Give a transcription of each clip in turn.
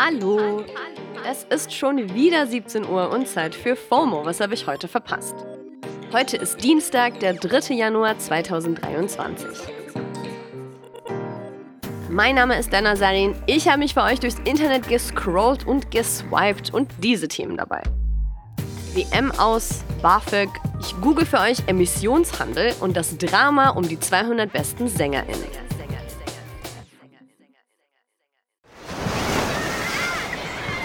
Hallo! Es ist schon wieder 17 Uhr und Zeit für FOMO. Was habe ich heute verpasst? Heute ist Dienstag, der 3. Januar 2023. Mein Name ist Dana Sarin. Ich habe mich für euch durchs Internet gescrollt und geswiped und diese Themen dabei. WM aus, BAföG, ich google für euch Emissionshandel und das Drama um die 200 besten SängerInnen.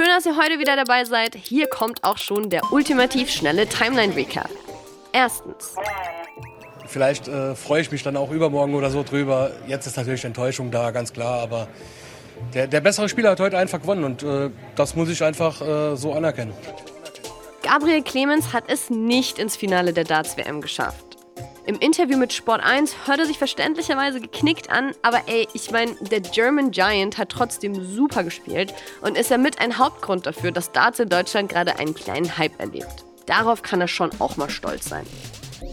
Schön, dass ihr heute wieder dabei seid. Hier kommt auch schon der ultimativ schnelle Timeline-Recap. Erstens. Vielleicht äh, freue ich mich dann auch übermorgen oder so drüber. Jetzt ist natürlich Enttäuschung da, ganz klar, aber der, der bessere Spieler hat heute einfach gewonnen und äh, das muss ich einfach äh, so anerkennen. Gabriel Clemens hat es nicht ins Finale der Darts-WM geschafft. Im Interview mit Sport 1 hört er sich verständlicherweise geknickt an, aber ey, ich meine, der German Giant hat trotzdem super gespielt und ist ja mit ein Hauptgrund dafür, dass Darts in Deutschland gerade einen kleinen Hype erlebt. Darauf kann er schon auch mal stolz sein.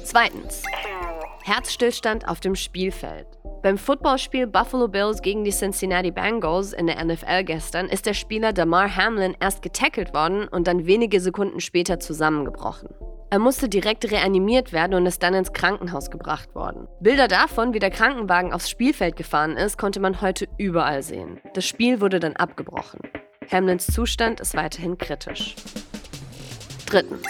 Zweitens. Herzstillstand auf dem Spielfeld. Beim Footballspiel Buffalo Bills gegen die Cincinnati Bengals in der NFL gestern ist der Spieler Damar Hamlin erst getackelt worden und dann wenige Sekunden später zusammengebrochen. Er musste direkt reanimiert werden und ist dann ins Krankenhaus gebracht worden. Bilder davon, wie der Krankenwagen aufs Spielfeld gefahren ist, konnte man heute überall sehen. Das Spiel wurde dann abgebrochen. Hamlins Zustand ist weiterhin kritisch. Drittens.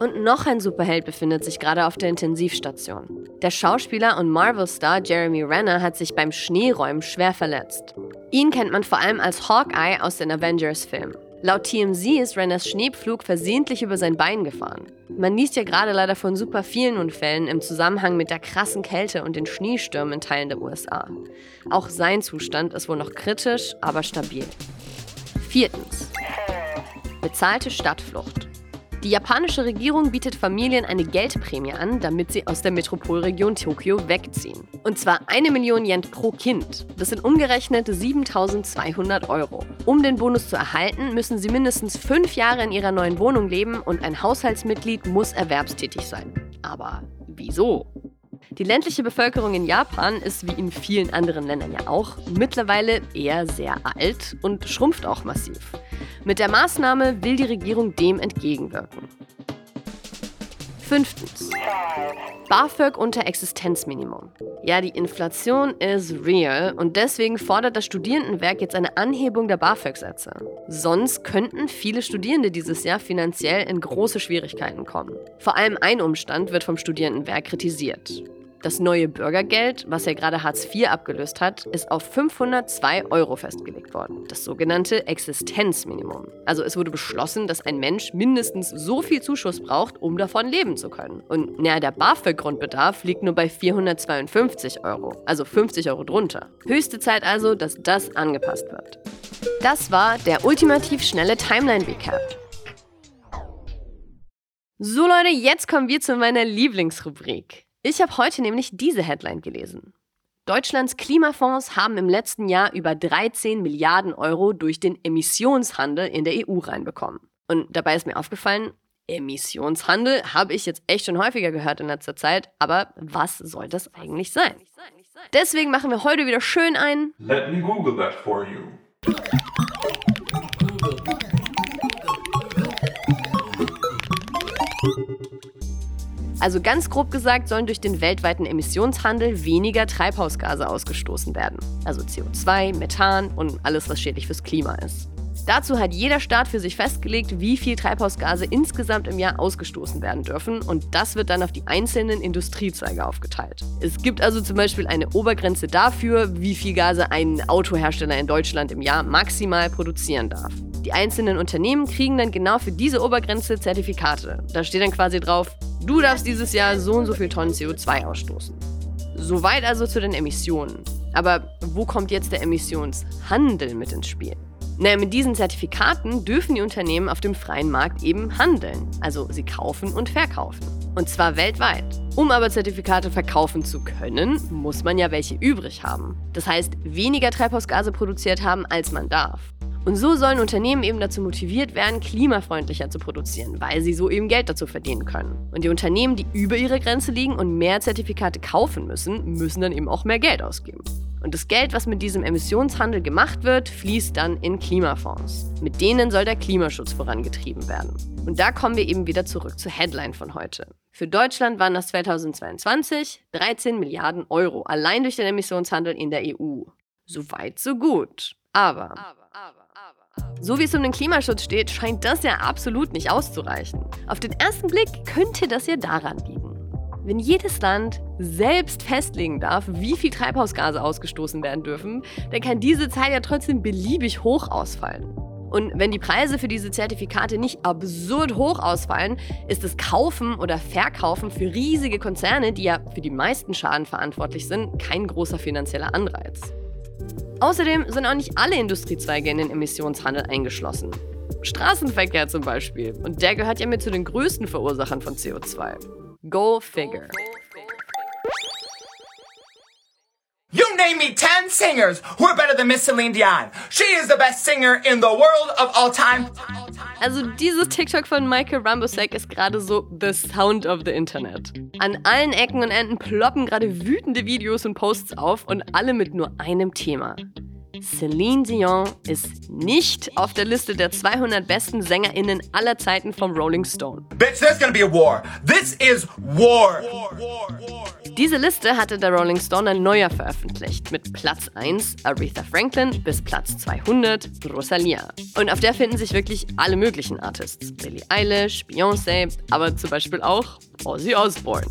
Und noch ein Superheld befindet sich gerade auf der Intensivstation. Der Schauspieler und Marvel-Star Jeremy Renner hat sich beim Schneeräumen schwer verletzt. Ihn kennt man vor allem als Hawkeye aus den Avengers-Filmen. Laut TMZ ist Renners Schneepflug versehentlich über sein Bein gefahren. Man liest ja gerade leider von super vielen Unfällen im Zusammenhang mit der krassen Kälte und den Schneestürmen in Teilen der USA. Auch sein Zustand ist wohl noch kritisch, aber stabil. Viertens. Bezahlte Stadtflucht. Die japanische Regierung bietet Familien eine Geldprämie an, damit sie aus der Metropolregion Tokio wegziehen. Und zwar eine Million Yen pro Kind. Das sind umgerechnet 7200 Euro. Um den Bonus zu erhalten, müssen sie mindestens fünf Jahre in ihrer neuen Wohnung leben und ein Haushaltsmitglied muss erwerbstätig sein. Aber wieso? Die ländliche Bevölkerung in Japan ist wie in vielen anderen Ländern ja auch mittlerweile eher sehr alt und schrumpft auch massiv. Mit der Maßnahme will die Regierung dem entgegenwirken. Fünftens. BAföG unter Existenzminimum. Ja, die Inflation ist real und deswegen fordert das Studierendenwerk jetzt eine Anhebung der BAföG-Sätze. Sonst könnten viele Studierende dieses Jahr finanziell in große Schwierigkeiten kommen. Vor allem ein Umstand wird vom Studierendenwerk kritisiert. Das neue Bürgergeld, was ja gerade Hartz IV abgelöst hat, ist auf 502 Euro festgelegt worden. Das sogenannte Existenzminimum. Also es wurde beschlossen, dass ein Mensch mindestens so viel Zuschuss braucht, um davon leben zu können. Und naja, der BAföG-Grundbedarf liegt nur bei 452 Euro, also 50 Euro drunter. Höchste Zeit also, dass das angepasst wird. Das war der ultimativ schnelle Timeline-Recap. So Leute, jetzt kommen wir zu meiner Lieblingsrubrik. Ich habe heute nämlich diese Headline gelesen. Deutschlands Klimafonds haben im letzten Jahr über 13 Milliarden Euro durch den Emissionshandel in der EU reinbekommen. Und dabei ist mir aufgefallen, Emissionshandel habe ich jetzt echt schon häufiger gehört in letzter Zeit, aber was soll das eigentlich sein? Deswegen machen wir heute wieder schön ein. Let me Google that for you. Also ganz grob gesagt sollen durch den weltweiten Emissionshandel weniger Treibhausgase ausgestoßen werden. Also CO2, Methan und alles, was schädlich fürs Klima ist. Dazu hat jeder Staat für sich festgelegt, wie viel Treibhausgase insgesamt im Jahr ausgestoßen werden dürfen und das wird dann auf die einzelnen Industriezweige aufgeteilt. Es gibt also zum Beispiel eine Obergrenze dafür, wie viel Gase ein Autohersteller in Deutschland im Jahr maximal produzieren darf. Die einzelnen Unternehmen kriegen dann genau für diese Obergrenze Zertifikate. Da steht dann quasi drauf, du darfst dieses Jahr so und so viel Tonnen CO2 ausstoßen. Soweit also zu den Emissionen. Aber wo kommt jetzt der Emissionshandel mit ins Spiel? Naja, mit diesen Zertifikaten dürfen die Unternehmen auf dem freien Markt eben handeln. Also sie kaufen und verkaufen. Und zwar weltweit. Um aber Zertifikate verkaufen zu können, muss man ja welche übrig haben. Das heißt, weniger Treibhausgase produziert haben, als man darf. Und so sollen Unternehmen eben dazu motiviert werden, klimafreundlicher zu produzieren, weil sie so eben Geld dazu verdienen können. Und die Unternehmen, die über ihre Grenze liegen und mehr Zertifikate kaufen müssen, müssen dann eben auch mehr Geld ausgeben. Und das Geld, was mit diesem Emissionshandel gemacht wird, fließt dann in Klimafonds. Mit denen soll der Klimaschutz vorangetrieben werden. Und da kommen wir eben wieder zurück zur Headline von heute. Für Deutschland waren das 2022 13 Milliarden Euro allein durch den Emissionshandel in der EU. So weit, so gut. Aber, aber, aber so wie es um den Klimaschutz steht, scheint das ja absolut nicht auszureichen. Auf den ersten Blick könnte das ja daran liegen. Wenn jedes Land selbst festlegen darf, wie viel Treibhausgase ausgestoßen werden dürfen, dann kann diese Zahl ja trotzdem beliebig hoch ausfallen. Und wenn die Preise für diese Zertifikate nicht absurd hoch ausfallen, ist das Kaufen oder Verkaufen für riesige Konzerne, die ja für die meisten Schaden verantwortlich sind, kein großer finanzieller Anreiz. Außerdem sind auch nicht alle Industriezweige in den Emissionshandel eingeschlossen. Straßenverkehr zum Beispiel. Und der gehört ja mit zu den größten Verursachern von CO2. Go figure. You name me 10 singers who are better than Miss Celine Dion. She is the best singer in the world of all time. Also dieses TikTok von Michael Rambosek ist gerade so the sound of the Internet. An allen Ecken und Enden ploppen gerade wütende Videos und Posts auf und alle mit nur einem Thema. Celine Dion ist nicht auf der Liste der 200 besten SängerInnen aller Zeiten vom Rolling Stone. Bitch, there's gonna be a war. This is war. war, war, war. Diese Liste hatte der Rolling Stone ein neuer veröffentlicht, mit Platz 1 Aretha Franklin bis Platz 200 Rosalia. Und auf der finden sich wirklich alle möglichen Artists. Billie Eilish, Beyoncé, aber zum Beispiel auch Ozzy Osbourne.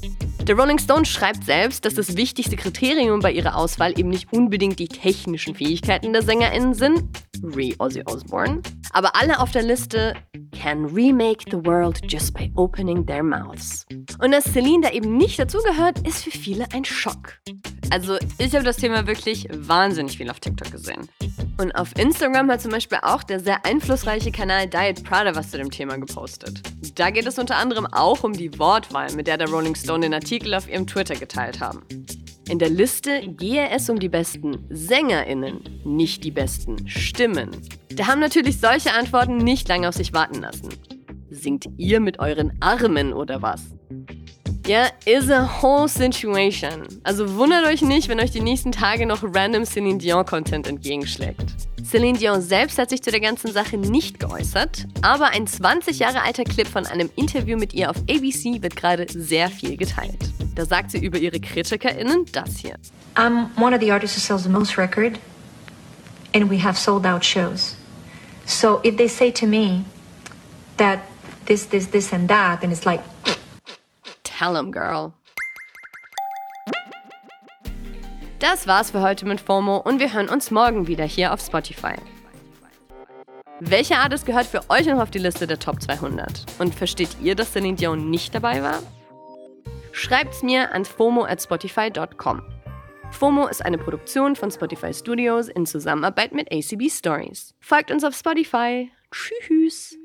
Der Rolling Stone schreibt selbst, dass das wichtigste Kriterium bei ihrer Auswahl eben nicht unbedingt die technischen Fähigkeiten der SängerInnen sind, re Ozzy Osbourne, aber alle auf der Liste can remake the world just by opening their mouths. Und dass Celine da eben nicht dazugehört, ist für viele ein Schock. Also ich habe das Thema wirklich wahnsinnig viel auf TikTok gesehen. Und auf Instagram hat zum Beispiel auch der sehr einflussreiche Kanal Diet Prada was zu dem Thema gepostet. Da geht es unter anderem auch um die Wortwahl, mit der der Rolling Stone den Artikel auf ihrem Twitter geteilt haben. In der Liste gehe es um die besten SängerInnen, nicht die besten Stimmen. Da haben natürlich solche Antworten nicht lange auf sich warten lassen. Singt ihr mit euren Armen oder was? Ja, is a whole situation. Also wundert euch nicht, wenn euch die nächsten Tage noch random Celine Dion-Content entgegenschlägt. Celine Dion selbst hat sich zu der ganzen Sache nicht geäußert, aber ein 20 Jahre alter Clip von einem Interview mit ihr auf ABC wird gerade sehr viel geteilt. Da sagt sie über ihre KritikerInnen das hier. I'm one of the artists who sells the most record and we have sold out shows. So if they say to me that this, this, this and that, then it's like... Tell them, girl. Das war's für heute mit FOMO und wir hören uns morgen wieder hier auf Spotify. Welcher Artist gehört für euch noch auf die Liste der Top 200? Und versteht ihr, dass Celine Dion nicht dabei war? Schreibt's mir an fomo at spotify.com. FOMO ist eine Produktion von Spotify Studios in Zusammenarbeit mit ACB Stories. Folgt uns auf Spotify. Tschüss.